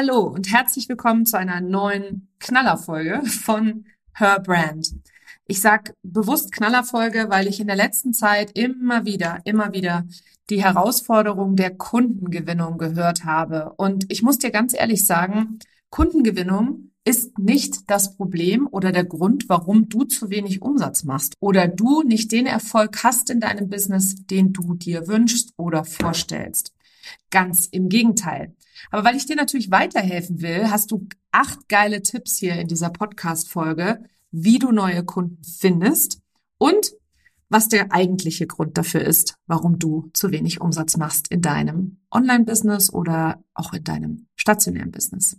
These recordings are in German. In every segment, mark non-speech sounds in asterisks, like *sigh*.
Hallo und herzlich willkommen zu einer neuen Knallerfolge von Her Brand. Ich sag bewusst Knallerfolge, weil ich in der letzten Zeit immer wieder, immer wieder die Herausforderung der Kundengewinnung gehört habe. Und ich muss dir ganz ehrlich sagen, Kundengewinnung ist nicht das Problem oder der Grund, warum du zu wenig Umsatz machst oder du nicht den Erfolg hast in deinem Business, den du dir wünschst oder vorstellst. Ganz im Gegenteil. Aber weil ich dir natürlich weiterhelfen will, hast du acht geile Tipps hier in dieser Podcast-Folge, wie du neue Kunden findest und was der eigentliche Grund dafür ist, warum du zu wenig Umsatz machst in deinem Online-Business oder auch in deinem stationären Business.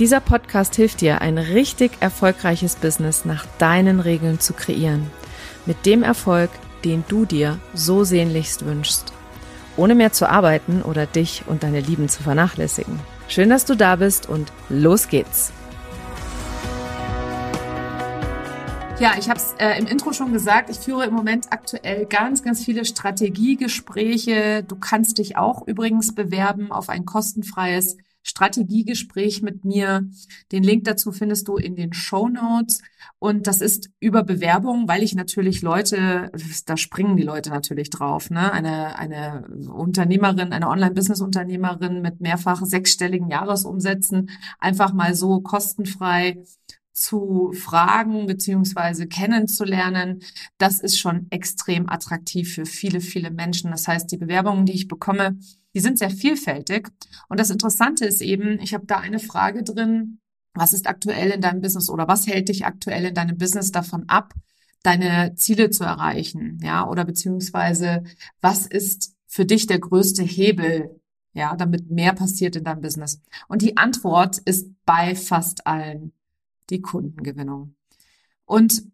Dieser Podcast hilft dir, ein richtig erfolgreiches Business nach deinen Regeln zu kreieren. Mit dem Erfolg, den du dir so sehnlichst wünschst. Ohne mehr zu arbeiten oder dich und deine Lieben zu vernachlässigen. Schön, dass du da bist und los geht's. Ja, ich habe es äh, im Intro schon gesagt, ich führe im Moment aktuell ganz, ganz viele Strategiegespräche. Du kannst dich auch übrigens bewerben auf ein kostenfreies Strategiegespräch mit mir. Den Link dazu findest du in den Show Notes. Und das ist über Bewerbung, weil ich natürlich Leute, da springen die Leute natürlich drauf. Ne? Eine, eine Unternehmerin, eine Online-Business-Unternehmerin mit mehrfach sechsstelligen Jahresumsätzen einfach mal so kostenfrei zu fragen beziehungsweise kennenzulernen, das ist schon extrem attraktiv für viele, viele Menschen. Das heißt, die Bewerbungen, die ich bekomme, die sind sehr vielfältig. Und das Interessante ist eben, ich habe da eine Frage drin, was ist aktuell in deinem Business oder was hält dich aktuell in deinem Business davon ab, deine Ziele zu erreichen? Ja, oder beziehungsweise was ist für dich der größte Hebel, ja, damit mehr passiert in deinem Business? Und die Antwort ist bei fast allen die Kundengewinnung. Und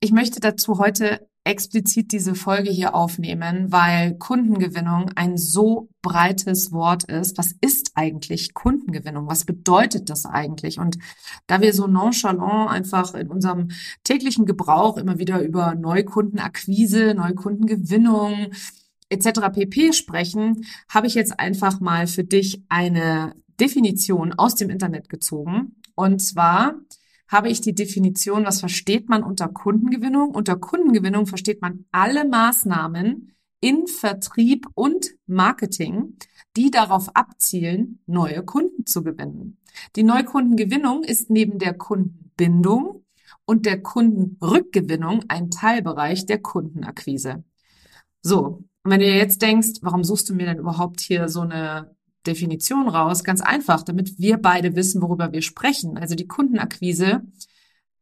ich möchte dazu heute explizit diese Folge hier aufnehmen, weil Kundengewinnung ein so breites Wort ist. Was ist eigentlich Kundengewinnung? Was bedeutet das eigentlich? Und da wir so nonchalant einfach in unserem täglichen Gebrauch immer wieder über Neukundenakquise, Neukundengewinnung etc. pp sprechen, habe ich jetzt einfach mal für dich eine Definition aus dem Internet gezogen. Und zwar habe ich die Definition, was versteht man unter Kundengewinnung? Unter Kundengewinnung versteht man alle Maßnahmen in Vertrieb und Marketing, die darauf abzielen, neue Kunden zu gewinnen. Die Neukundengewinnung ist neben der Kundenbindung und der Kundenrückgewinnung ein Teilbereich der Kundenakquise. So, wenn du jetzt denkst, warum suchst du mir denn überhaupt hier so eine Definition raus. Ganz einfach, damit wir beide wissen, worüber wir sprechen. Also die Kundenakquise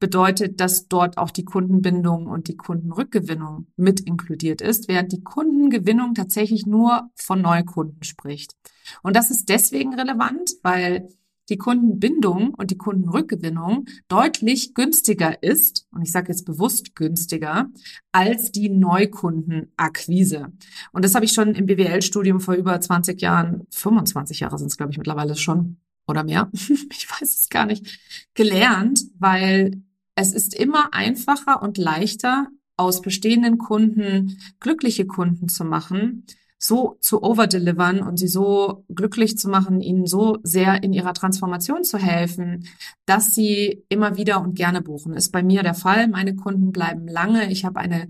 bedeutet, dass dort auch die Kundenbindung und die Kundenrückgewinnung mit inkludiert ist, während die Kundengewinnung tatsächlich nur von Neukunden spricht. Und das ist deswegen relevant, weil die Kundenbindung und die Kundenrückgewinnung deutlich günstiger ist, und ich sage jetzt bewusst günstiger, als die Neukundenakquise. Und das habe ich schon im BWL-Studium vor über 20 Jahren, 25 Jahre sind es, glaube ich, mittlerweile schon oder mehr, *laughs* ich weiß es gar nicht, gelernt, weil es ist immer einfacher und leichter, aus bestehenden Kunden glückliche Kunden zu machen, so zu overdelivern und sie so glücklich zu machen, ihnen so sehr in ihrer Transformation zu helfen, dass sie immer wieder und gerne buchen. Ist bei mir der Fall. Meine Kunden bleiben lange. Ich habe eine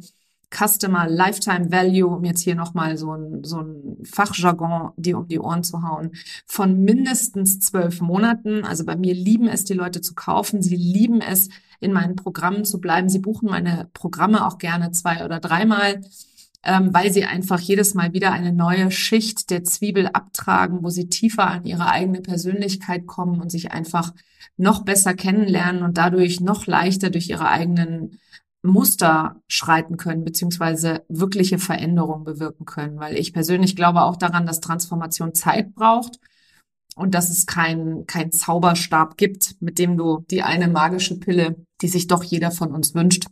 Customer Lifetime Value, um jetzt hier nochmal so ein, so ein Fachjargon die um die Ohren zu hauen, von mindestens zwölf Monaten. Also bei mir lieben es, die Leute zu kaufen. Sie lieben es, in meinen Programmen zu bleiben. Sie buchen meine Programme auch gerne zwei oder dreimal ähm, weil sie einfach jedes Mal wieder eine neue Schicht der Zwiebel abtragen, wo sie tiefer an ihre eigene Persönlichkeit kommen und sich einfach noch besser kennenlernen und dadurch noch leichter durch ihre eigenen Muster schreiten können, beziehungsweise wirkliche Veränderungen bewirken können. Weil ich persönlich glaube auch daran, dass Transformation Zeit braucht und dass es kein, kein Zauberstab gibt, mit dem du die eine magische Pille die sich doch jeder von uns wünscht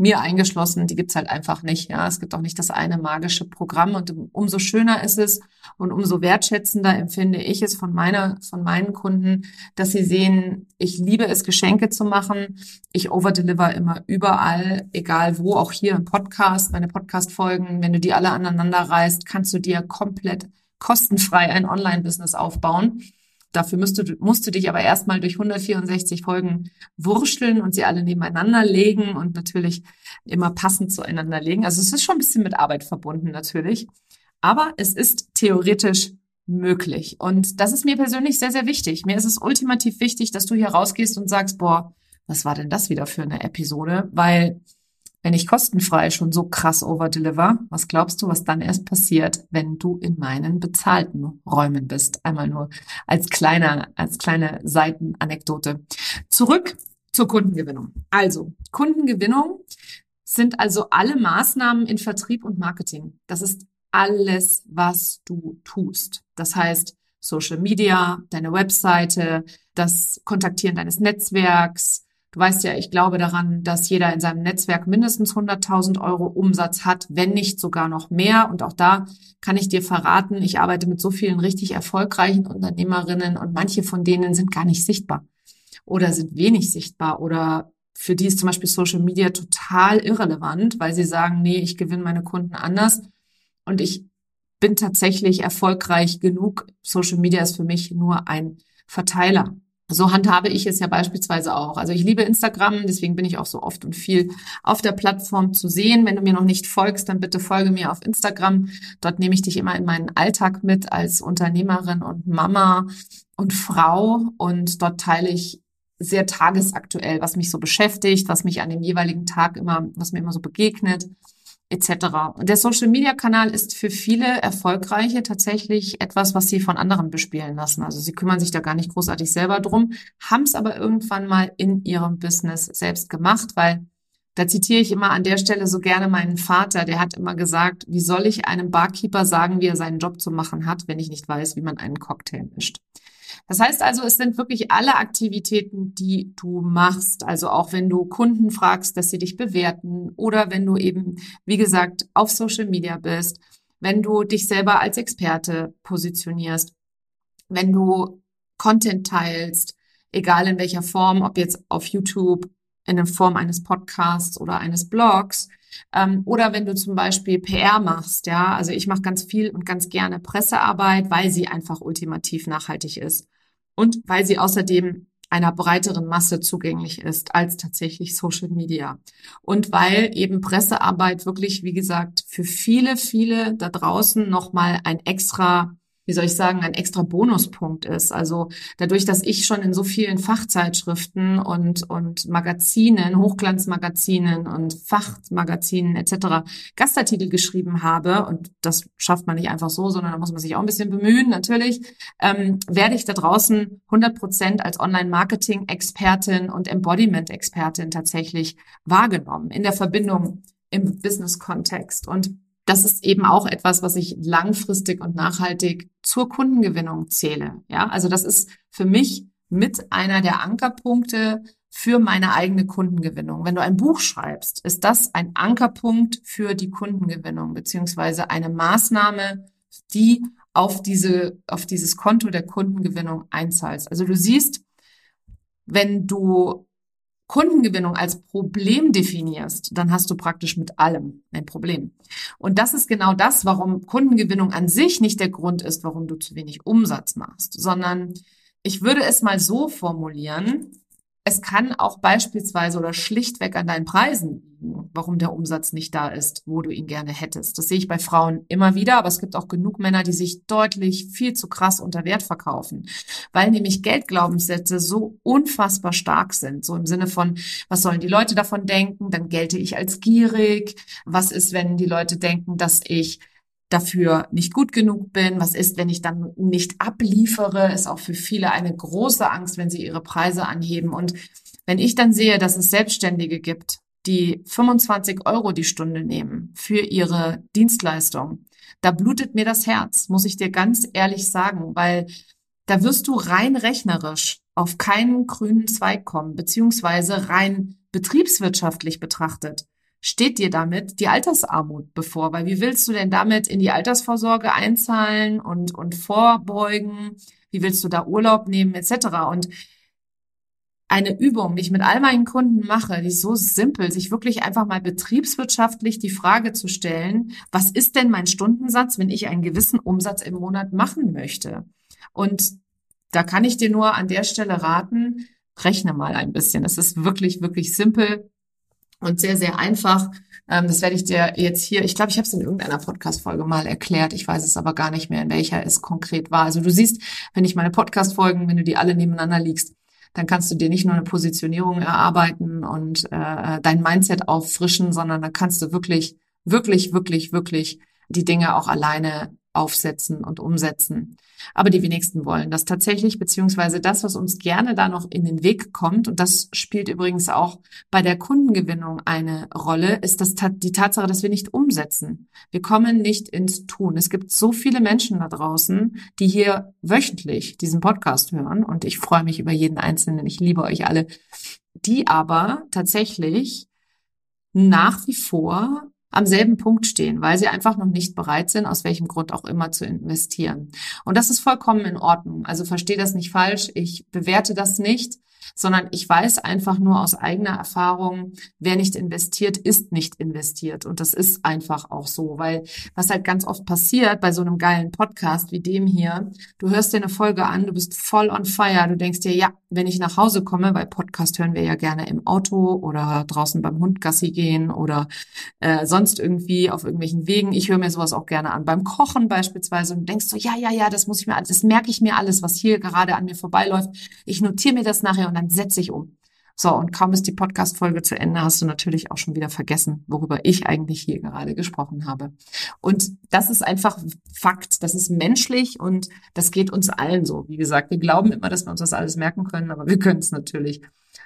mir eingeschlossen, die gibt's halt einfach nicht. Ja, es gibt auch nicht das eine magische Programm und umso schöner ist es und umso wertschätzender empfinde ich es von meiner, von meinen Kunden, dass sie sehen, ich liebe es, Geschenke zu machen. Ich overdeliver immer überall, egal wo, auch hier im Podcast, meine Podcast-Folgen. Wenn du die alle aneinander reißt, kannst du dir komplett kostenfrei ein Online-Business aufbauen. Dafür musst du, musst du dich aber erstmal durch 164 Folgen wurschteln und sie alle nebeneinander legen und natürlich immer passend zueinander legen. Also es ist schon ein bisschen mit Arbeit verbunden natürlich. Aber es ist theoretisch möglich. Und das ist mir persönlich sehr, sehr wichtig. Mir ist es ultimativ wichtig, dass du hier rausgehst und sagst, boah, was war denn das wieder für eine Episode? Weil wenn ich kostenfrei schon so krass overdeliver, was glaubst du, was dann erst passiert, wenn du in meinen bezahlten Räumen bist? Einmal nur als kleiner, als kleine Seitenanekdote. Zurück zur Kundengewinnung. Also, Kundengewinnung sind also alle Maßnahmen in Vertrieb und Marketing. Das ist alles, was du tust. Das heißt, Social Media, deine Webseite, das Kontaktieren deines Netzwerks, Du weißt ja, ich glaube daran, dass jeder in seinem Netzwerk mindestens 100.000 Euro Umsatz hat, wenn nicht sogar noch mehr. Und auch da kann ich dir verraten, ich arbeite mit so vielen richtig erfolgreichen Unternehmerinnen und manche von denen sind gar nicht sichtbar oder sind wenig sichtbar oder für die ist zum Beispiel Social Media total irrelevant, weil sie sagen, nee, ich gewinne meine Kunden anders und ich bin tatsächlich erfolgreich genug. Social Media ist für mich nur ein Verteiler. So handhabe ich es ja beispielsweise auch. Also ich liebe Instagram, deswegen bin ich auch so oft und viel auf der Plattform zu sehen. Wenn du mir noch nicht folgst, dann bitte folge mir auf Instagram. Dort nehme ich dich immer in meinen Alltag mit als Unternehmerin und Mama und Frau. Und dort teile ich sehr tagesaktuell, was mich so beschäftigt, was mich an dem jeweiligen Tag immer, was mir immer so begegnet etc. Der Social-Media-Kanal ist für viele Erfolgreiche tatsächlich etwas, was sie von anderen bespielen lassen. Also sie kümmern sich da gar nicht großartig selber drum, haben es aber irgendwann mal in ihrem Business selbst gemacht, weil da zitiere ich immer an der Stelle so gerne meinen Vater, der hat immer gesagt, wie soll ich einem Barkeeper sagen, wie er seinen Job zu machen hat, wenn ich nicht weiß, wie man einen Cocktail mischt. Das heißt also, es sind wirklich alle Aktivitäten, die du machst. Also auch wenn du Kunden fragst, dass sie dich bewerten oder wenn du eben, wie gesagt, auf Social Media bist, wenn du dich selber als Experte positionierst, wenn du Content teilst, egal in welcher Form, ob jetzt auf YouTube, in der Form eines Podcasts oder eines Blogs, ähm, oder wenn du zum Beispiel PR machst, ja, also ich mache ganz viel und ganz gerne Pressearbeit, weil sie einfach ultimativ nachhaltig ist und weil sie außerdem einer breiteren Masse zugänglich ist als tatsächlich Social Media. Und weil eben Pressearbeit wirklich, wie gesagt, für viele, viele da draußen nochmal ein extra wie soll ich sagen, ein extra Bonuspunkt ist. Also dadurch, dass ich schon in so vielen Fachzeitschriften und, und Magazinen, Hochglanzmagazinen und Fachmagazinen etc. Gastartikel geschrieben habe, und das schafft man nicht einfach so, sondern da muss man sich auch ein bisschen bemühen, natürlich, ähm, werde ich da draußen 100 Prozent als Online-Marketing-Expertin und Embodiment-Expertin tatsächlich wahrgenommen in der Verbindung im Business-Kontext. Und das ist eben auch etwas, was ich langfristig und nachhaltig zur Kundengewinnung zähle. Ja, also das ist für mich mit einer der Ankerpunkte für meine eigene Kundengewinnung. Wenn du ein Buch schreibst, ist das ein Ankerpunkt für die Kundengewinnung beziehungsweise eine Maßnahme, die auf diese, auf dieses Konto der Kundengewinnung einzahlt. Also du siehst, wenn du Kundengewinnung als Problem definierst, dann hast du praktisch mit allem ein Problem. Und das ist genau das, warum Kundengewinnung an sich nicht der Grund ist, warum du zu wenig Umsatz machst, sondern ich würde es mal so formulieren, es kann auch beispielsweise oder schlichtweg an deinen Preisen liegen, warum der Umsatz nicht da ist, wo du ihn gerne hättest. Das sehe ich bei Frauen immer wieder, aber es gibt auch genug Männer, die sich deutlich viel zu krass unter Wert verkaufen, weil nämlich Geldglaubenssätze so unfassbar stark sind. So im Sinne von, was sollen die Leute davon denken? Dann gelte ich als gierig. Was ist, wenn die Leute denken, dass ich dafür nicht gut genug bin? Was ist, wenn ich dann nicht abliefere? Ist auch für viele eine große Angst, wenn sie ihre Preise anheben. Und wenn ich dann sehe, dass es Selbstständige gibt, die 25 Euro die Stunde nehmen für ihre Dienstleistung, da blutet mir das Herz, muss ich dir ganz ehrlich sagen, weil da wirst du rein rechnerisch auf keinen grünen Zweig kommen, beziehungsweise rein betriebswirtschaftlich betrachtet, steht dir damit die Altersarmut bevor, weil wie willst du denn damit in die Altersvorsorge einzahlen und, und vorbeugen? Wie willst du da Urlaub nehmen etc. Und eine Übung, die ich mit all meinen Kunden mache, die ist so simpel, sich wirklich einfach mal betriebswirtschaftlich die Frage zu stellen, was ist denn mein Stundensatz, wenn ich einen gewissen Umsatz im Monat machen möchte? Und da kann ich dir nur an der Stelle raten, rechne mal ein bisschen. Es ist wirklich, wirklich simpel und sehr, sehr einfach. Ähm, das werde ich dir jetzt hier, ich glaube, ich habe es in irgendeiner Podcast-Folge mal erklärt. Ich weiß es aber gar nicht mehr, in welcher es konkret war. Also du siehst, wenn ich meine Podcast-Folgen, wenn du die alle nebeneinander liegst, dann kannst du dir nicht nur eine Positionierung erarbeiten und äh, dein Mindset auffrischen, sondern dann kannst du wirklich, wirklich, wirklich, wirklich die Dinge auch alleine aufsetzen und umsetzen. Aber die wenigsten wollen das tatsächlich, beziehungsweise das, was uns gerne da noch in den Weg kommt, und das spielt übrigens auch bei der Kundengewinnung eine Rolle, ist das die Tatsache, dass wir nicht umsetzen. Wir kommen nicht ins Tun. Es gibt so viele Menschen da draußen, die hier wöchentlich diesen Podcast hören, und ich freue mich über jeden Einzelnen. Ich liebe euch alle, die aber tatsächlich nach wie vor am selben Punkt stehen, weil sie einfach noch nicht bereit sind, aus welchem Grund auch immer zu investieren. Und das ist vollkommen in Ordnung. Also verstehe das nicht falsch. Ich bewerte das nicht sondern ich weiß einfach nur aus eigener Erfahrung, wer nicht investiert, ist nicht investiert. Und das ist einfach auch so, weil was halt ganz oft passiert bei so einem geilen Podcast wie dem hier, du hörst dir eine Folge an, du bist voll on fire, du denkst dir, ja, wenn ich nach Hause komme, weil Podcast hören wir ja gerne im Auto oder draußen beim Hund Gassi gehen oder äh, sonst irgendwie auf irgendwelchen Wegen. Ich höre mir sowas auch gerne an beim Kochen beispielsweise und denkst so, ja, ja, ja, das muss ich mir, das merke ich mir alles, was hier gerade an mir vorbeiläuft. Ich notiere mir das nachher und dann setze ich um. So, und kaum ist die Podcast-Folge zu Ende, hast du natürlich auch schon wieder vergessen, worüber ich eigentlich hier gerade gesprochen habe. Und das ist einfach Fakt, das ist menschlich und das geht uns allen so. Wie gesagt, wir glauben immer, dass wir uns das alles merken können, aber wir können es natürlich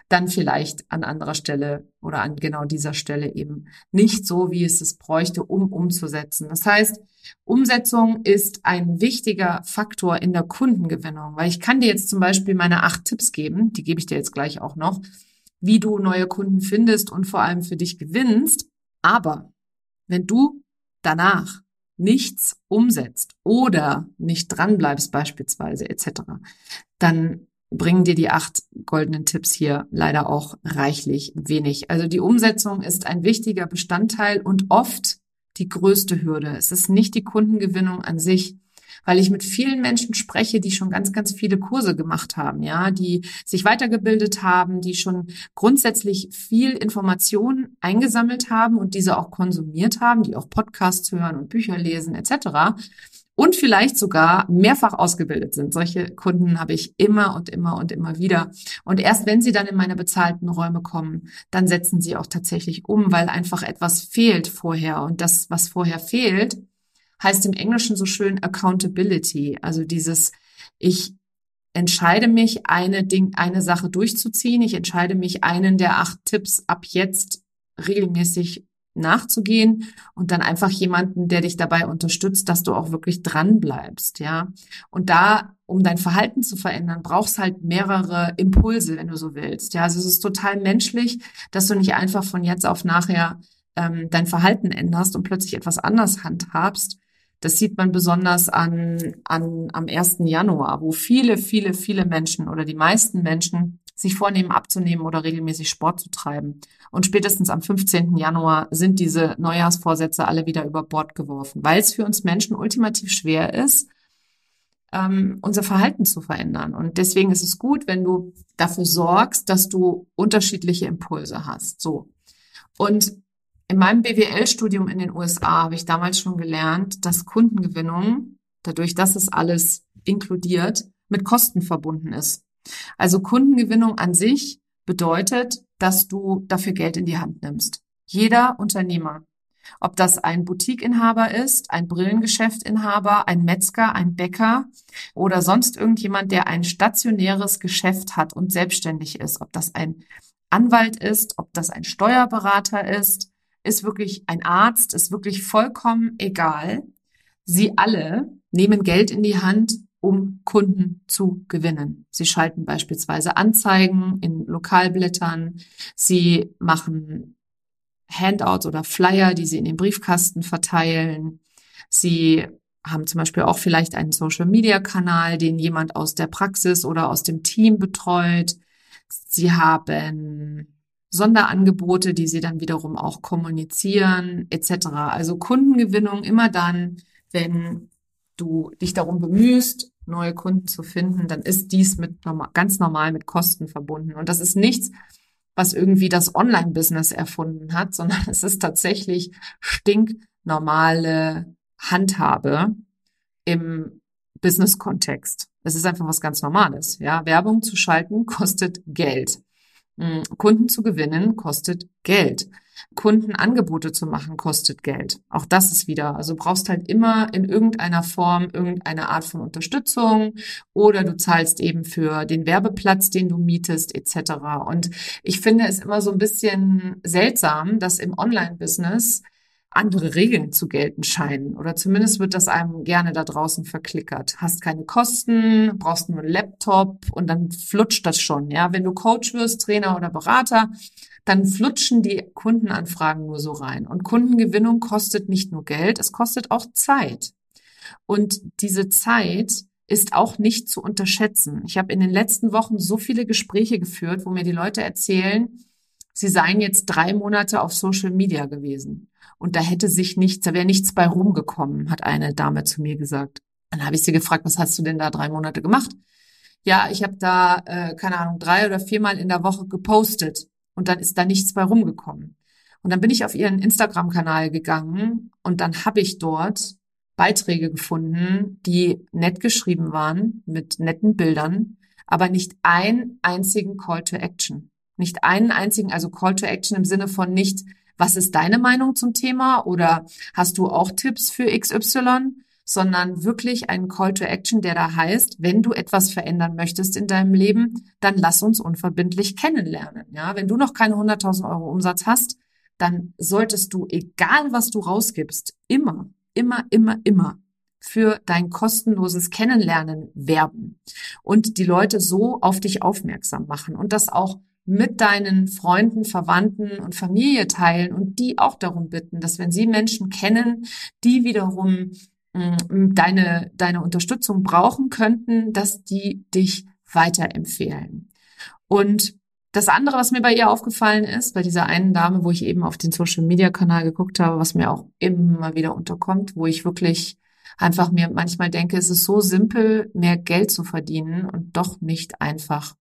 dann vielleicht an anderer Stelle oder an genau dieser Stelle eben nicht so, wie es es bräuchte, um umzusetzen. Das heißt, Umsetzung ist ein wichtiger Faktor in der Kundengewinnung, weil ich kann dir jetzt zum Beispiel meine acht Tipps geben, die gebe ich dir jetzt gleich auch noch, wie du neue Kunden findest und vor allem für dich gewinnst. Aber wenn du danach nichts umsetzt oder nicht dranbleibst beispielsweise etc., dann bringen dir die acht goldenen Tipps hier leider auch reichlich wenig. Also die Umsetzung ist ein wichtiger Bestandteil und oft die größte Hürde. Es ist nicht die Kundengewinnung an sich, weil ich mit vielen Menschen spreche, die schon ganz, ganz viele Kurse gemacht haben, ja, die sich weitergebildet haben, die schon grundsätzlich viel Information eingesammelt haben und diese auch konsumiert haben, die auch Podcasts hören und Bücher lesen etc und vielleicht sogar mehrfach ausgebildet sind. Solche Kunden habe ich immer und immer und immer wieder. Und erst wenn sie dann in meine bezahlten Räume kommen, dann setzen sie auch tatsächlich um, weil einfach etwas fehlt vorher. Und das, was vorher fehlt, heißt im Englischen so schön Accountability. Also dieses, ich entscheide mich, eine Ding, eine Sache durchzuziehen. Ich entscheide mich, einen der acht Tipps ab jetzt regelmäßig nachzugehen und dann einfach jemanden, der dich dabei unterstützt, dass du auch wirklich dran bleibst, ja. Und da, um dein Verhalten zu verändern, brauchst halt mehrere Impulse, wenn du so willst. Ja, also es ist total menschlich, dass du nicht einfach von jetzt auf nachher ähm, dein Verhalten änderst und plötzlich etwas anders handhabst. Das sieht man besonders an, an am 1. Januar, wo viele, viele, viele Menschen oder die meisten Menschen sich vornehmen abzunehmen oder regelmäßig Sport zu treiben. Und spätestens am 15. Januar sind diese Neujahrsvorsätze alle wieder über Bord geworfen, weil es für uns Menschen ultimativ schwer ist, ähm, unser Verhalten zu verändern. Und deswegen ist es gut, wenn du dafür sorgst, dass du unterschiedliche Impulse hast. So. Und in meinem BWL-Studium in den USA habe ich damals schon gelernt, dass Kundengewinnung, dadurch, dass es alles inkludiert, mit Kosten verbunden ist. Also Kundengewinnung an sich bedeutet, dass du dafür Geld in die Hand nimmst. Jeder Unternehmer. Ob das ein Boutiqueinhaber ist, ein Brillengeschäftinhaber, ein Metzger, ein Bäcker oder sonst irgendjemand, der ein stationäres Geschäft hat und selbstständig ist. Ob das ein Anwalt ist, ob das ein Steuerberater ist, ist wirklich ein Arzt, ist wirklich vollkommen egal. Sie alle nehmen Geld in die Hand, um Kunden zu gewinnen. Sie schalten beispielsweise Anzeigen in Lokalblättern. Sie machen Handouts oder Flyer, die sie in den Briefkasten verteilen. Sie haben zum Beispiel auch vielleicht einen Social-Media-Kanal, den jemand aus der Praxis oder aus dem Team betreut. Sie haben Sonderangebote, die sie dann wiederum auch kommunizieren, etc. Also Kundengewinnung immer dann, wenn du dich darum bemühst, neue Kunden zu finden, dann ist dies mit ganz normal mit Kosten verbunden. Und das ist nichts, was irgendwie das Online-Business erfunden hat, sondern *laughs* es ist tatsächlich stinknormale Handhabe im Business-Kontext. Es ist einfach was ganz Normales. Ja, Werbung zu schalten kostet Geld. Hm, Kunden zu gewinnen kostet Geld. Kundenangebote zu machen kostet Geld. Auch das ist wieder, also brauchst halt immer in irgendeiner Form irgendeine Art von Unterstützung oder du zahlst eben für den Werbeplatz, den du mietest etc. Und ich finde es immer so ein bisschen seltsam, dass im Online-Business andere Regeln zu gelten scheinen. Oder zumindest wird das einem gerne da draußen verklickert. Hast keine Kosten, brauchst nur einen Laptop und dann flutscht das schon. Ja, wenn du Coach wirst, Trainer oder Berater, dann flutschen die Kundenanfragen nur so rein. Und Kundengewinnung kostet nicht nur Geld, es kostet auch Zeit. Und diese Zeit ist auch nicht zu unterschätzen. Ich habe in den letzten Wochen so viele Gespräche geführt, wo mir die Leute erzählen, sie seien jetzt drei Monate auf Social Media gewesen. Und da hätte sich nichts, da wäre nichts bei rumgekommen, hat eine Dame zu mir gesagt. Dann habe ich sie gefragt, was hast du denn da drei Monate gemacht? Ja, ich habe da, äh, keine Ahnung, drei oder viermal in der Woche gepostet und dann ist da nichts bei rumgekommen. Und dann bin ich auf ihren Instagram-Kanal gegangen und dann habe ich dort Beiträge gefunden, die nett geschrieben waren, mit netten Bildern, aber nicht einen einzigen Call to Action. Nicht einen einzigen, also Call to Action im Sinne von nicht, was ist deine Meinung zum Thema oder hast du auch Tipps für XY, sondern wirklich einen Call to Action, der da heißt, wenn du etwas verändern möchtest in deinem Leben, dann lass uns unverbindlich kennenlernen. Ja, wenn du noch keine 100.000 Euro Umsatz hast, dann solltest du, egal was du rausgibst, immer, immer, immer, immer für dein kostenloses Kennenlernen werben und die Leute so auf dich aufmerksam machen und das auch mit deinen Freunden, Verwandten und Familie teilen und die auch darum bitten, dass wenn sie Menschen kennen, die wiederum mm, deine, deine Unterstützung brauchen könnten, dass die dich weiterempfehlen. Und das andere, was mir bei ihr aufgefallen ist, bei dieser einen Dame, wo ich eben auf den Social Media Kanal geguckt habe, was mir auch immer wieder unterkommt, wo ich wirklich einfach mir manchmal denke, es ist so simpel, mehr Geld zu verdienen und doch nicht einfach.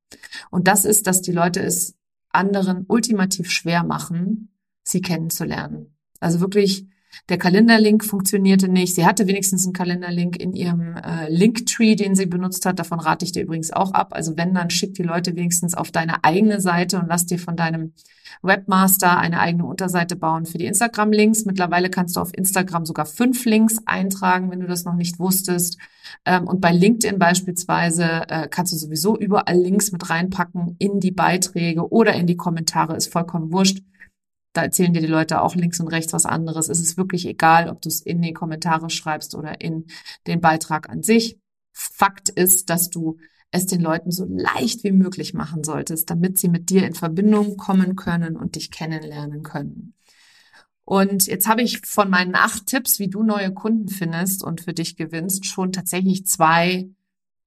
Und das ist, dass die Leute es anderen ultimativ schwer machen, sie kennenzulernen. Also wirklich der Kalenderlink funktionierte nicht. Sie hatte wenigstens einen Kalenderlink in ihrem äh, Linktree, den sie benutzt hat. Davon rate ich dir übrigens auch ab. Also wenn, dann schick die Leute wenigstens auf deine eigene Seite und lass dir von deinem Webmaster eine eigene Unterseite bauen für die Instagram-Links. Mittlerweile kannst du auf Instagram sogar fünf Links eintragen, wenn du das noch nicht wusstest. Ähm, und bei LinkedIn beispielsweise äh, kannst du sowieso überall Links mit reinpacken in die Beiträge oder in die Kommentare. Ist vollkommen wurscht. Da erzählen dir die Leute auch links und rechts was anderes. Es ist wirklich egal, ob du es in die Kommentare schreibst oder in den Beitrag an sich. Fakt ist, dass du es den Leuten so leicht wie möglich machen solltest, damit sie mit dir in Verbindung kommen können und dich kennenlernen können. Und jetzt habe ich von meinen acht Tipps, wie du neue Kunden findest und für dich gewinnst, schon tatsächlich zwei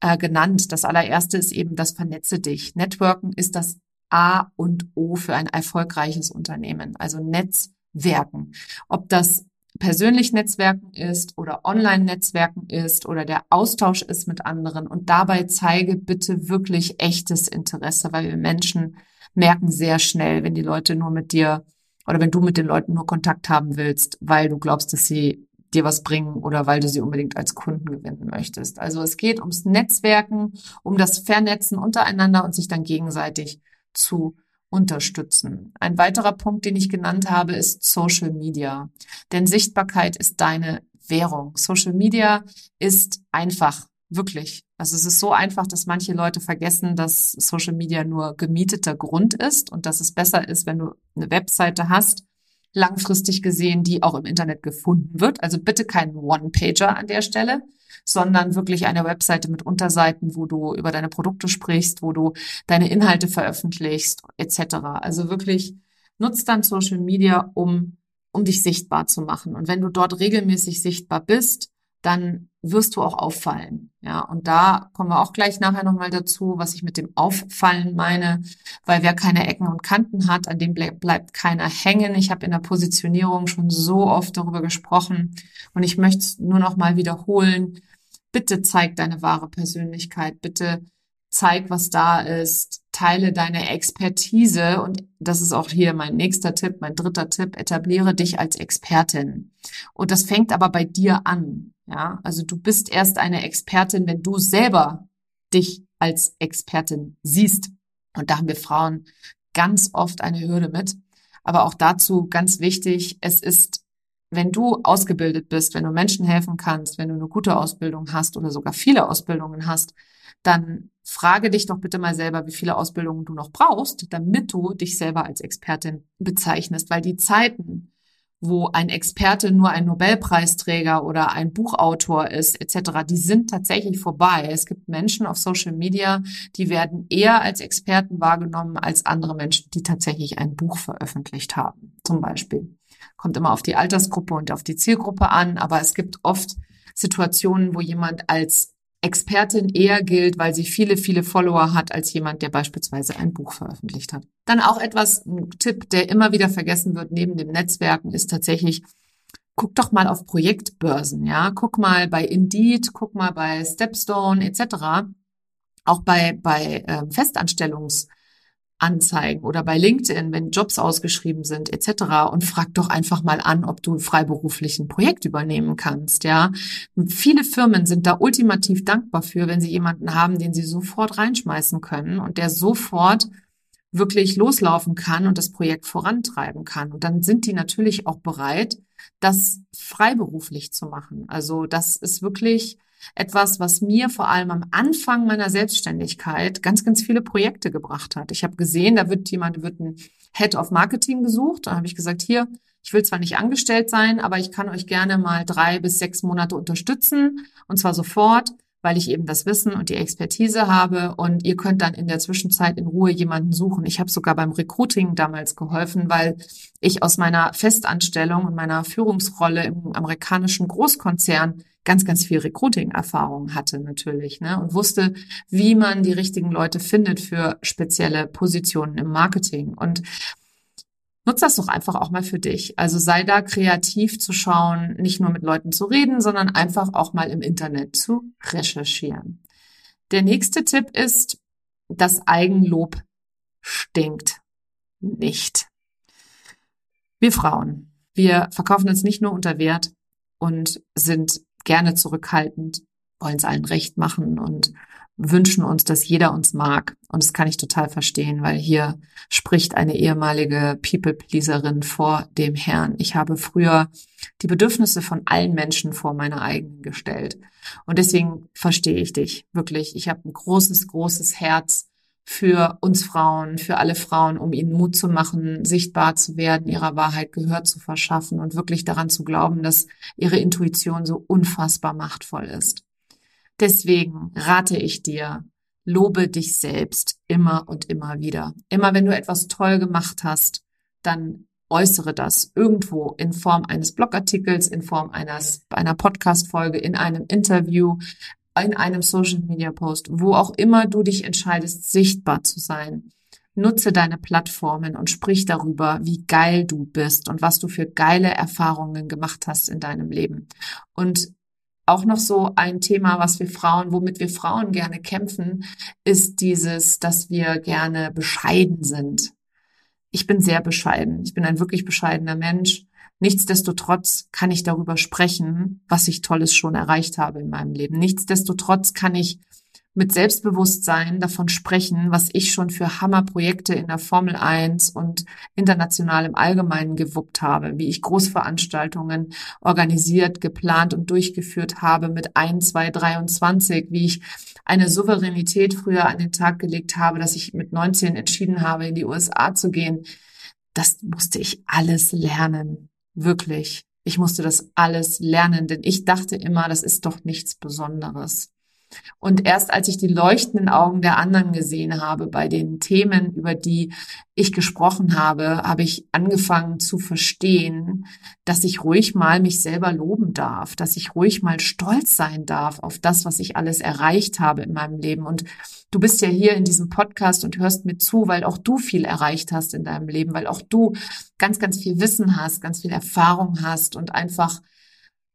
äh, genannt. Das allererste ist eben das Vernetze dich. Networken ist das A und O für ein erfolgreiches Unternehmen, also Netzwerken. Ob das persönlich Netzwerken ist oder Online-Netzwerken ist oder der Austausch ist mit anderen. Und dabei zeige bitte wirklich echtes Interesse, weil wir Menschen merken sehr schnell, wenn die Leute nur mit dir oder wenn du mit den Leuten nur Kontakt haben willst, weil du glaubst, dass sie dir was bringen oder weil du sie unbedingt als Kunden gewinnen möchtest. Also es geht ums Netzwerken, um das Vernetzen untereinander und sich dann gegenseitig zu unterstützen. Ein weiterer Punkt, den ich genannt habe, ist Social Media. Denn Sichtbarkeit ist deine Währung. Social Media ist einfach, wirklich. Also es ist so einfach, dass manche Leute vergessen, dass Social Media nur gemieteter Grund ist und dass es besser ist, wenn du eine Webseite hast, langfristig gesehen, die auch im Internet gefunden wird. Also bitte kein One-Pager an der Stelle, sondern wirklich eine Webseite mit Unterseiten, wo du über deine Produkte sprichst, wo du deine Inhalte veröffentlichst, etc. Also wirklich nutzt dann Social Media, um, um dich sichtbar zu machen. Und wenn du dort regelmäßig sichtbar bist, dann wirst du auch auffallen. Ja, und da kommen wir auch gleich nachher nochmal dazu, was ich mit dem Auffallen meine, weil wer keine Ecken und Kanten hat, an dem bleib, bleibt keiner hängen. Ich habe in der Positionierung schon so oft darüber gesprochen und ich möchte es nur noch mal wiederholen. Bitte zeig deine wahre Persönlichkeit. Bitte zeig, was da ist, teile deine Expertise und das ist auch hier mein nächster Tipp, mein dritter Tipp, etabliere dich als Expertin. Und das fängt aber bei dir an. Ja, also du bist erst eine Expertin, wenn du selber dich als Expertin siehst. Und da haben wir Frauen ganz oft eine Hürde mit. Aber auch dazu ganz wichtig, es ist, wenn du ausgebildet bist, wenn du Menschen helfen kannst, wenn du eine gute Ausbildung hast oder sogar viele Ausbildungen hast, dann frage dich doch bitte mal selber, wie viele Ausbildungen du noch brauchst, damit du dich selber als Expertin bezeichnest, weil die Zeiten, wo ein Experte nur ein Nobelpreisträger oder ein Buchautor ist, etc., die sind tatsächlich vorbei. Es gibt Menschen auf Social Media, die werden eher als Experten wahrgenommen als andere Menschen, die tatsächlich ein Buch veröffentlicht haben, zum Beispiel. Kommt immer auf die Altersgruppe und auf die Zielgruppe an, aber es gibt oft Situationen, wo jemand als Expertin eher gilt, weil sie viele, viele Follower hat, als jemand, der beispielsweise ein Buch veröffentlicht hat. Dann auch etwas, ein Tipp, der immer wieder vergessen wird neben dem Netzwerken, ist tatsächlich, guck doch mal auf Projektbörsen, ja, guck mal bei Indeed, guck mal bei Stepstone etc. Auch bei, bei äh, Festanstellungs- Anzeigen oder bei LinkedIn, wenn Jobs ausgeschrieben sind etc. und frag doch einfach mal an, ob du freiberuflich ein Projekt übernehmen kannst. Ja, und viele Firmen sind da ultimativ dankbar für, wenn sie jemanden haben, den sie sofort reinschmeißen können und der sofort wirklich loslaufen kann und das Projekt vorantreiben kann. Und dann sind die natürlich auch bereit, das freiberuflich zu machen. Also das ist wirklich etwas, was mir vor allem am Anfang meiner Selbstständigkeit ganz, ganz viele Projekte gebracht hat. Ich habe gesehen, da wird jemand, wird ein Head of Marketing gesucht. Da habe ich gesagt, hier, ich will zwar nicht angestellt sein, aber ich kann euch gerne mal drei bis sechs Monate unterstützen und zwar sofort, weil ich eben das Wissen und die Expertise habe und ihr könnt dann in der Zwischenzeit in Ruhe jemanden suchen. Ich habe sogar beim Recruiting damals geholfen, weil ich aus meiner Festanstellung und meiner Führungsrolle im amerikanischen Großkonzern ganz, ganz viel Recruiting-Erfahrung hatte natürlich ne, und wusste, wie man die richtigen Leute findet für spezielle Positionen im Marketing. Und nutz das doch einfach auch mal für dich. Also sei da kreativ zu schauen, nicht nur mit Leuten zu reden, sondern einfach auch mal im Internet zu recherchieren. Der nächste Tipp ist, das Eigenlob stinkt nicht. Wir Frauen, wir verkaufen uns nicht nur unter Wert und sind gerne zurückhaltend, wollen es allen recht machen und wünschen uns, dass jeder uns mag. Und das kann ich total verstehen, weil hier spricht eine ehemalige People-Pleaserin vor dem Herrn. Ich habe früher die Bedürfnisse von allen Menschen vor meine eigenen gestellt. Und deswegen verstehe ich dich wirklich. Ich habe ein großes, großes Herz für uns Frauen, für alle Frauen, um ihnen Mut zu machen, sichtbar zu werden, ihrer Wahrheit Gehör zu verschaffen und wirklich daran zu glauben, dass ihre Intuition so unfassbar machtvoll ist. Deswegen rate ich dir, lobe dich selbst immer und immer wieder. Immer wenn du etwas toll gemacht hast, dann äußere das irgendwo in Form eines Blogartikels, in Form eines, einer Podcast-Folge, in einem Interview, in einem Social Media Post, wo auch immer du dich entscheidest, sichtbar zu sein. Nutze deine Plattformen und sprich darüber, wie geil du bist und was du für geile Erfahrungen gemacht hast in deinem Leben. Und auch noch so ein Thema, was wir Frauen, womit wir Frauen gerne kämpfen, ist dieses, dass wir gerne bescheiden sind. Ich bin sehr bescheiden. Ich bin ein wirklich bescheidener Mensch. Nichtsdestotrotz kann ich darüber sprechen, was ich Tolles schon erreicht habe in meinem Leben. Nichtsdestotrotz kann ich mit Selbstbewusstsein davon sprechen, was ich schon für Hammerprojekte in der Formel 1 und international im Allgemeinen gewuppt habe, wie ich Großveranstaltungen organisiert, geplant und durchgeführt habe mit 1, 2, 23, wie ich eine Souveränität früher an den Tag gelegt habe, dass ich mit 19 entschieden habe, in die USA zu gehen, das musste ich alles lernen. Wirklich. Ich musste das alles lernen, denn ich dachte immer, das ist doch nichts Besonderes. Und erst als ich die leuchtenden Augen der anderen gesehen habe bei den Themen, über die ich gesprochen habe, habe ich angefangen zu verstehen, dass ich ruhig mal mich selber loben darf, dass ich ruhig mal stolz sein darf auf das, was ich alles erreicht habe in meinem Leben. Und du bist ja hier in diesem Podcast und hörst mir zu, weil auch du viel erreicht hast in deinem Leben, weil auch du ganz, ganz viel Wissen hast, ganz viel Erfahrung hast und einfach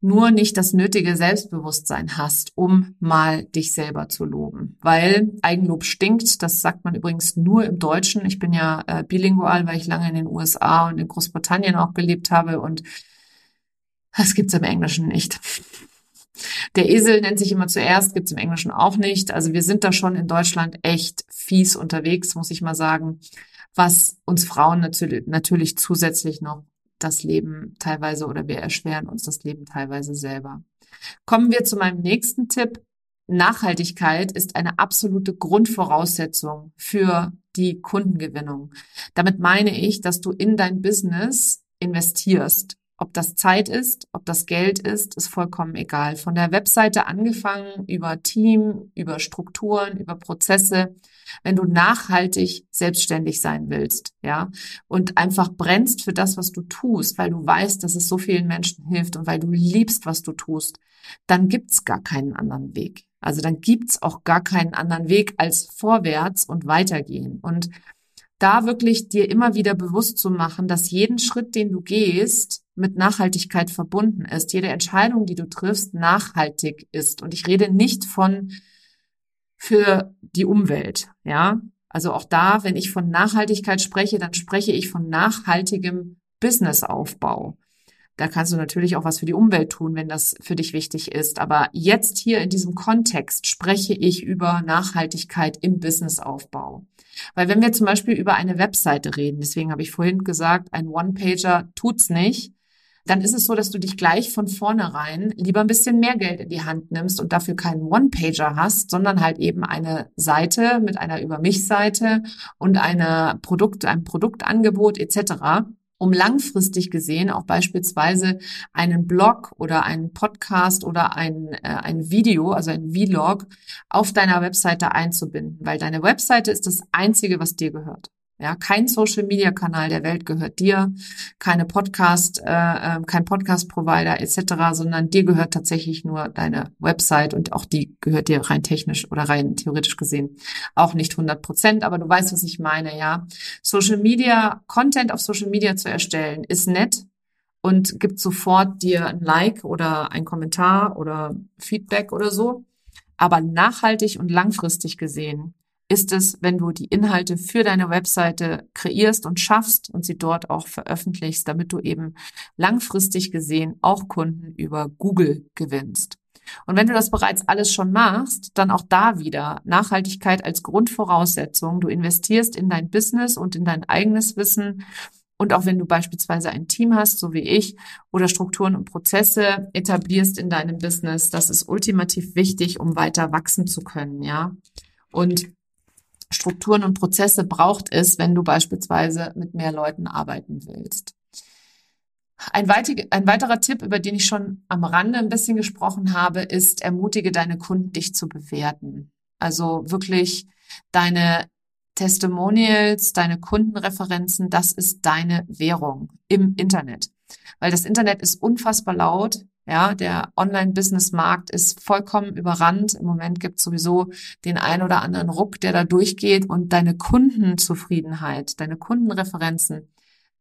nur nicht das nötige Selbstbewusstsein hast, um mal dich selber zu loben. Weil Eigenlob stinkt, das sagt man übrigens nur im Deutschen. Ich bin ja äh, bilingual, weil ich lange in den USA und in Großbritannien auch gelebt habe und das gibt's im Englischen nicht. Der Esel nennt sich immer zuerst, gibt's im Englischen auch nicht. Also wir sind da schon in Deutschland echt fies unterwegs, muss ich mal sagen, was uns Frauen natürlich, natürlich zusätzlich noch das Leben teilweise oder wir erschweren uns das Leben teilweise selber. Kommen wir zu meinem nächsten Tipp. Nachhaltigkeit ist eine absolute Grundvoraussetzung für die Kundengewinnung. Damit meine ich, dass du in dein Business investierst. Ob das Zeit ist, ob das Geld ist, ist vollkommen egal. Von der Webseite angefangen, über Team, über Strukturen, über Prozesse. Wenn du nachhaltig selbstständig sein willst, ja, und einfach brennst für das, was du tust, weil du weißt, dass es so vielen Menschen hilft und weil du liebst, was du tust, dann gibt's gar keinen anderen Weg. Also dann gibt's auch gar keinen anderen Weg als vorwärts und weitergehen. Und da wirklich dir immer wieder bewusst zu machen, dass jeden Schritt, den du gehst, mit Nachhaltigkeit verbunden ist. Jede Entscheidung, die du triffst, nachhaltig ist. Und ich rede nicht von für die Umwelt, ja. Also auch da, wenn ich von Nachhaltigkeit spreche, dann spreche ich von nachhaltigem Businessaufbau. Da kannst du natürlich auch was für die Umwelt tun, wenn das für dich wichtig ist. Aber jetzt hier in diesem Kontext spreche ich über Nachhaltigkeit im Businessaufbau. Weil wenn wir zum Beispiel über eine Webseite reden, deswegen habe ich vorhin gesagt, ein One-Pager tut's nicht, dann ist es so, dass du dich gleich von vornherein lieber ein bisschen mehr Geld in die Hand nimmst und dafür keinen One-Pager hast, sondern halt eben eine Seite mit einer Über mich-Seite und einer Produkt, einem Produktangebot etc um langfristig gesehen auch beispielsweise einen Blog oder einen Podcast oder ein, äh, ein Video, also ein Vlog auf deiner Webseite einzubinden, weil deine Webseite ist das Einzige, was dir gehört. Ja, kein Social Media Kanal der Welt gehört dir, keine Podcast, äh, äh, kein Podcast Provider etc., sondern dir gehört tatsächlich nur deine Website und auch die gehört dir rein technisch oder rein theoretisch gesehen auch nicht 100 Prozent, aber du weißt, was ich meine, ja. Social Media Content auf Social Media zu erstellen ist nett und gibt sofort dir ein Like oder ein Kommentar oder Feedback oder so, aber nachhaltig und langfristig gesehen ist es, wenn du die Inhalte für deine Webseite kreierst und schaffst und sie dort auch veröffentlichst, damit du eben langfristig gesehen auch Kunden über Google gewinnst. Und wenn du das bereits alles schon machst, dann auch da wieder Nachhaltigkeit als Grundvoraussetzung. Du investierst in dein Business und in dein eigenes Wissen. Und auch wenn du beispielsweise ein Team hast, so wie ich, oder Strukturen und Prozesse etablierst in deinem Business, das ist ultimativ wichtig, um weiter wachsen zu können, ja. Und Strukturen und Prozesse braucht es, wenn du beispielsweise mit mehr Leuten arbeiten willst. Ein, weiterer Tipp, über den ich schon am Rande ein bisschen gesprochen habe, ist, ermutige deine Kunden, dich zu bewerten. Also wirklich deine Testimonials, deine Kundenreferenzen, das ist deine Währung im Internet. Weil das Internet ist unfassbar laut. Ja, der Online-Business-Markt ist vollkommen überrannt. Im Moment gibt es sowieso den ein oder anderen Ruck, der da durchgeht und deine Kundenzufriedenheit, deine Kundenreferenzen,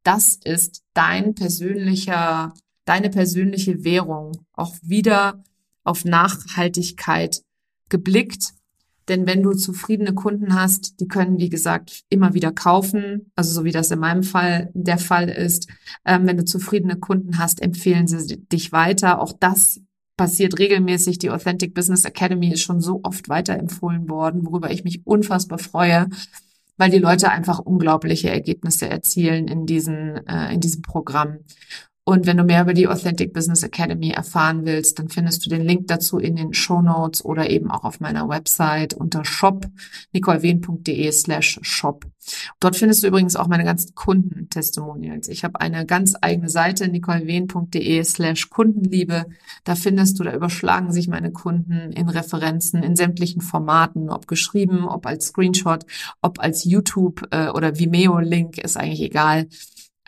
das ist dein persönlicher, deine persönliche Währung. Auch wieder auf Nachhaltigkeit geblickt denn wenn du zufriedene Kunden hast, die können, wie gesagt, immer wieder kaufen, also so wie das in meinem Fall der Fall ist. Ähm, wenn du zufriedene Kunden hast, empfehlen sie dich weiter. Auch das passiert regelmäßig. Die Authentic Business Academy ist schon so oft weiterempfohlen worden, worüber ich mich unfassbar freue, weil die Leute einfach unglaubliche Ergebnisse erzielen in, diesen, äh, in diesem Programm. Und wenn du mehr über die Authentic Business Academy erfahren willst, dann findest du den Link dazu in den Show Notes oder eben auch auf meiner Website unter shop nicolewehn.de slash shop. Dort findest du übrigens auch meine ganzen Kundentestimonials. Ich habe eine ganz eigene Seite, nicolewehn.de slash Kundenliebe. Da findest du, da überschlagen sich meine Kunden in Referenzen, in sämtlichen Formaten, ob geschrieben, ob als Screenshot, ob als YouTube äh, oder Vimeo-Link, ist eigentlich egal.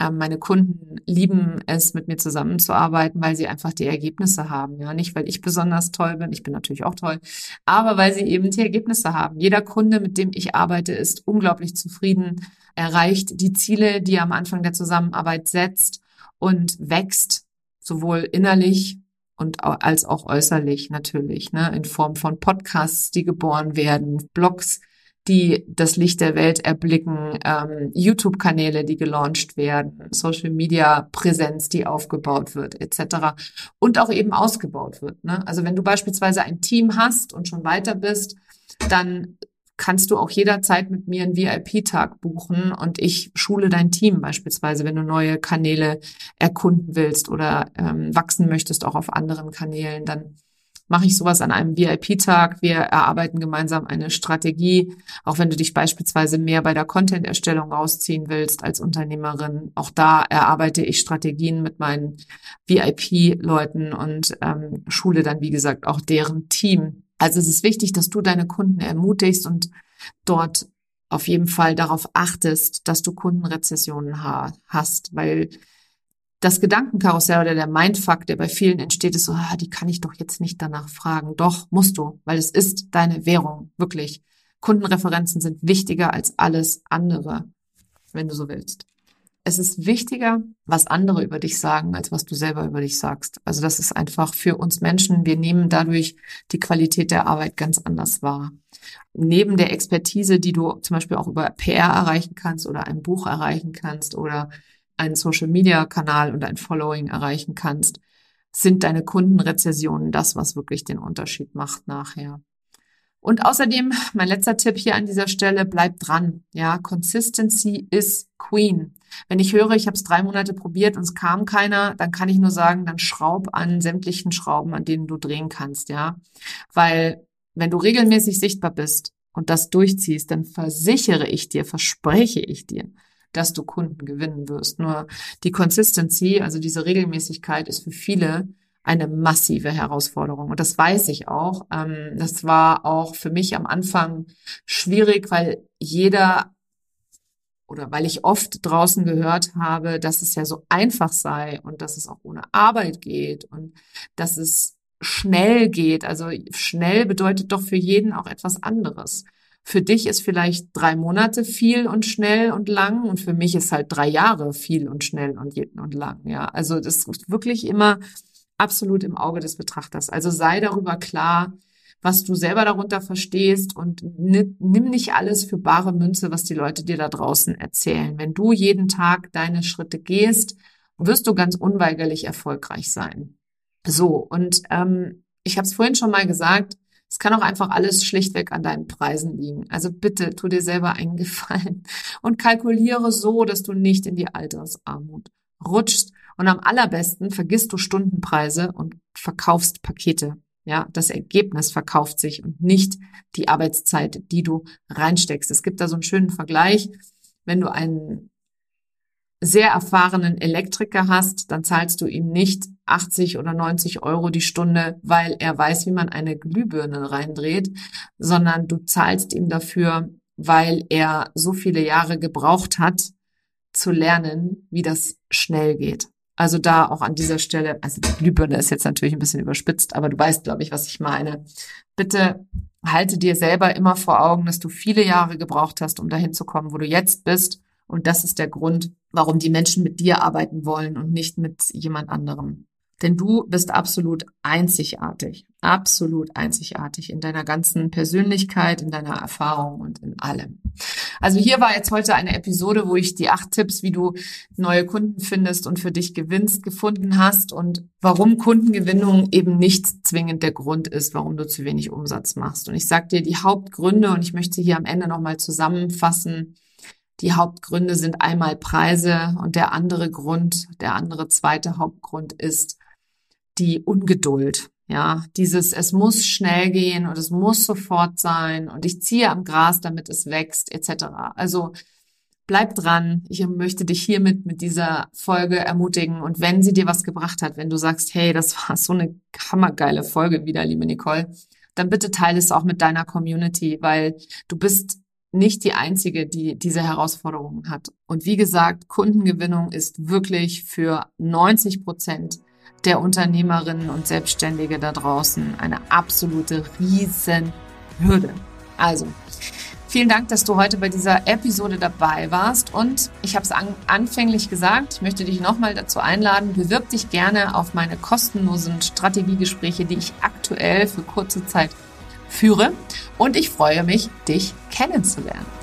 Ähm, meine Kunden lieben es, mit mir zusammenzuarbeiten, weil sie einfach die Ergebnisse haben. Ja, nicht, weil ich besonders toll bin. Ich bin natürlich auch toll, aber weil sie eben die Ergebnisse haben. Jeder Kunde, mit dem ich arbeite, ist unglaublich zufrieden, erreicht die Ziele, die er am Anfang der Zusammenarbeit setzt und wächst sowohl innerlich und als auch äußerlich natürlich, ne, in Form von Podcasts, die geboren werden, Blogs, die das Licht der Welt erblicken, ähm, YouTube-Kanäle, die gelauncht werden, Social-Media-Präsenz, die aufgebaut wird, etc. Und auch eben ausgebaut wird. Ne? Also wenn du beispielsweise ein Team hast und schon weiter bist, dann kannst du auch jederzeit mit mir einen VIP-Tag buchen und ich schule dein Team beispielsweise, wenn du neue Kanäle erkunden willst oder ähm, wachsen möchtest, auch auf anderen Kanälen, dann mache ich sowas an einem VIP-Tag. Wir erarbeiten gemeinsam eine Strategie, auch wenn du dich beispielsweise mehr bei der Content-Erstellung rausziehen willst als Unternehmerin. Auch da erarbeite ich Strategien mit meinen VIP-Leuten und ähm, schule dann, wie gesagt, auch deren Team. Also es ist wichtig, dass du deine Kunden ermutigst und dort auf jeden Fall darauf achtest, dass du Kundenrezessionen ha hast, weil das Gedankenkarussell oder der Mindfuck, der bei vielen entsteht, ist so, ah, die kann ich doch jetzt nicht danach fragen. Doch, musst du, weil es ist deine Währung, wirklich. Kundenreferenzen sind wichtiger als alles andere, wenn du so willst. Es ist wichtiger, was andere über dich sagen, als was du selber über dich sagst. Also das ist einfach für uns Menschen, wir nehmen dadurch die Qualität der Arbeit ganz anders wahr. Neben der Expertise, die du zum Beispiel auch über PR erreichen kannst oder ein Buch erreichen kannst oder einen Social-Media-Kanal und ein Following erreichen kannst, sind deine Kundenrezessionen das, was wirklich den Unterschied macht nachher. Und außerdem, mein letzter Tipp hier an dieser Stelle, bleib dran. Ja, Consistency is Queen. Wenn ich höre, ich habe es drei Monate probiert und es kam keiner, dann kann ich nur sagen, dann schraub an sämtlichen Schrauben, an denen du drehen kannst, ja. Weil wenn du regelmäßig sichtbar bist und das durchziehst, dann versichere ich dir, verspreche ich dir, dass du Kunden gewinnen wirst. Nur die Consistency, also diese Regelmäßigkeit ist für viele eine massive Herausforderung. Und das weiß ich auch. Ähm, das war auch für mich am Anfang schwierig, weil jeder oder weil ich oft draußen gehört habe, dass es ja so einfach sei und dass es auch ohne Arbeit geht und dass es schnell geht. Also schnell bedeutet doch für jeden auch etwas anderes. Für dich ist vielleicht drei Monate viel und schnell und lang und für mich ist halt drei Jahre viel und schnell und, und lang. Ja, also das ist wirklich immer absolut im Auge des Betrachters. Also sei darüber klar, was du selber darunter verstehst und nimm nicht alles für bare Münze, was die Leute dir da draußen erzählen. Wenn du jeden Tag deine Schritte gehst, wirst du ganz unweigerlich erfolgreich sein. So, und ähm, ich habe es vorhin schon mal gesagt, es kann auch einfach alles schlichtweg an deinen Preisen liegen. Also bitte tu dir selber einen *laughs* Gefallen und kalkuliere so, dass du nicht in die Altersarmut rutschst. Und am allerbesten vergisst du Stundenpreise und verkaufst Pakete. Ja, das Ergebnis verkauft sich und nicht die Arbeitszeit, die du reinsteckst. Es gibt da so einen schönen Vergleich. Wenn du einen sehr erfahrenen Elektriker hast, dann zahlst du ihm nicht 80 oder 90 Euro die Stunde, weil er weiß, wie man eine Glühbirne reindreht, sondern du zahlst ihm dafür, weil er so viele Jahre gebraucht hat, zu lernen, wie das schnell geht. Also da auch an dieser Stelle, also die Glühbirne ist jetzt natürlich ein bisschen überspitzt, aber du weißt, glaube ich, was ich meine. Bitte halte dir selber immer vor Augen, dass du viele Jahre gebraucht hast, um dahin zu kommen, wo du jetzt bist und das ist der Grund, warum die Menschen mit dir arbeiten wollen und nicht mit jemand anderem. Denn du bist absolut einzigartig, absolut einzigartig in deiner ganzen Persönlichkeit, in deiner Erfahrung und in allem. Also hier war jetzt heute eine Episode, wo ich die acht Tipps, wie du neue Kunden findest und für dich gewinnst, gefunden hast und warum Kundengewinnung eben nicht zwingend der Grund ist, warum du zu wenig Umsatz machst. Und ich sage dir die Hauptgründe und ich möchte hier am Ende nochmal zusammenfassen, Die Hauptgründe sind einmal Preise und der andere Grund, der andere zweite Hauptgrund ist die Ungeduld. Ja, dieses, es muss schnell gehen und es muss sofort sein und ich ziehe am Gras, damit es wächst, etc. Also bleib dran. Ich möchte dich hiermit mit dieser Folge ermutigen. Und wenn sie dir was gebracht hat, wenn du sagst, hey, das war so eine hammergeile Folge wieder, liebe Nicole, dann bitte teile es auch mit deiner Community, weil du bist nicht die einzige, die diese Herausforderungen hat. Und wie gesagt, Kundengewinnung ist wirklich für 90 Prozent der Unternehmerinnen und Selbstständige da draußen eine absolute Riesenhürde. Also, vielen Dank, dass du heute bei dieser Episode dabei warst. Und ich habe es an, anfänglich gesagt, ich möchte dich nochmal dazu einladen, bewirb dich gerne auf meine kostenlosen Strategiegespräche, die ich aktuell für kurze Zeit führe. Und ich freue mich, dich kennenzulernen.